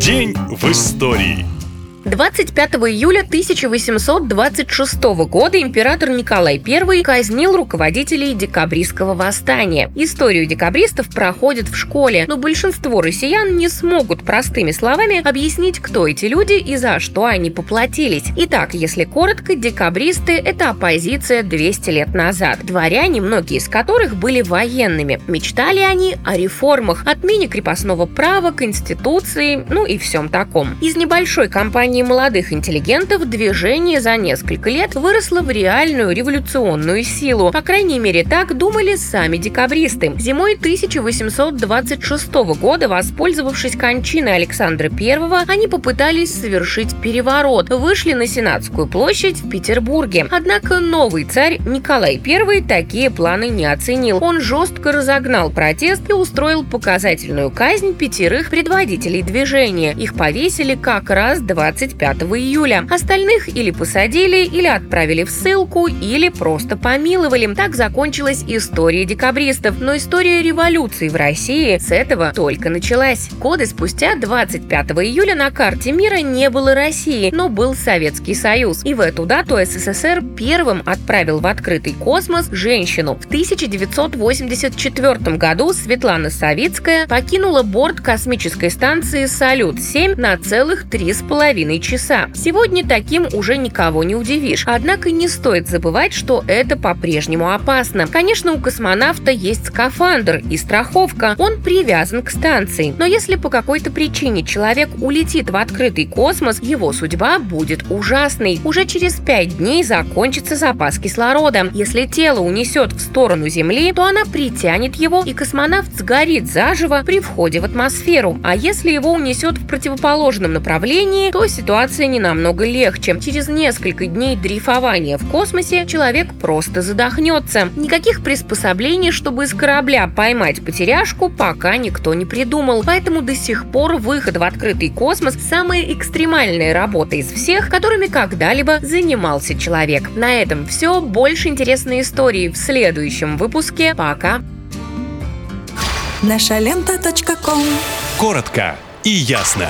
День в истории. 25 июля 1826 года император Николай I казнил руководителей декабристского восстания. Историю декабристов проходит в школе, но большинство россиян не смогут простыми словами объяснить, кто эти люди и за что они поплатились. Итак, если коротко, декабристы – это оппозиция 200 лет назад. Дворяне, многие из которых были военными. Мечтали они о реформах, отмене крепостного права, конституции, ну и всем таком. Из небольшой компании компании молодых интеллигентов движение за несколько лет выросло в реальную революционную силу. По крайней мере, так думали сами декабристы. Зимой 1826 года, воспользовавшись кончиной Александра I, они попытались совершить переворот. Вышли на Сенатскую площадь в Петербурге. Однако новый царь Николай I такие планы не оценил. Он жестко разогнал протест и устроил показательную казнь пятерых предводителей движения. Их повесили как раз 20 25 июля. Остальных или посадили, или отправили в ссылку, или просто помиловали. Так закончилась история декабристов. Но история революции в России с этого только началась. Годы спустя, 25 июля, на карте мира не было России, но был Советский Союз. И в эту дату СССР первым отправил в открытый космос женщину. В 1984 году Светлана Савицкая покинула борт космической станции «Салют-7» на целых три с половиной половиной часа. Сегодня таким уже никого не удивишь. Однако не стоит забывать, что это по-прежнему опасно. Конечно, у космонавта есть скафандр и страховка. Он привязан к станции. Но если по какой-то причине человек улетит в открытый космос, его судьба будет ужасной. Уже через пять дней закончится запас кислорода. Если тело унесет в сторону Земли, то она притянет его, и космонавт сгорит заживо при входе в атмосферу. А если его унесет в противоположном направлении, то ситуация не намного легче. Через несколько дней дрейфования в космосе человек просто задохнется. Никаких приспособлений, чтобы из корабля поймать потеряшку, пока никто не придумал. Поэтому до сих пор выход в открытый космос – самая экстремальная работа из всех, которыми когда-либо занимался человек. На этом все. Больше интересной истории в следующем выпуске. Пока! Наша лента. Коротко и ясно.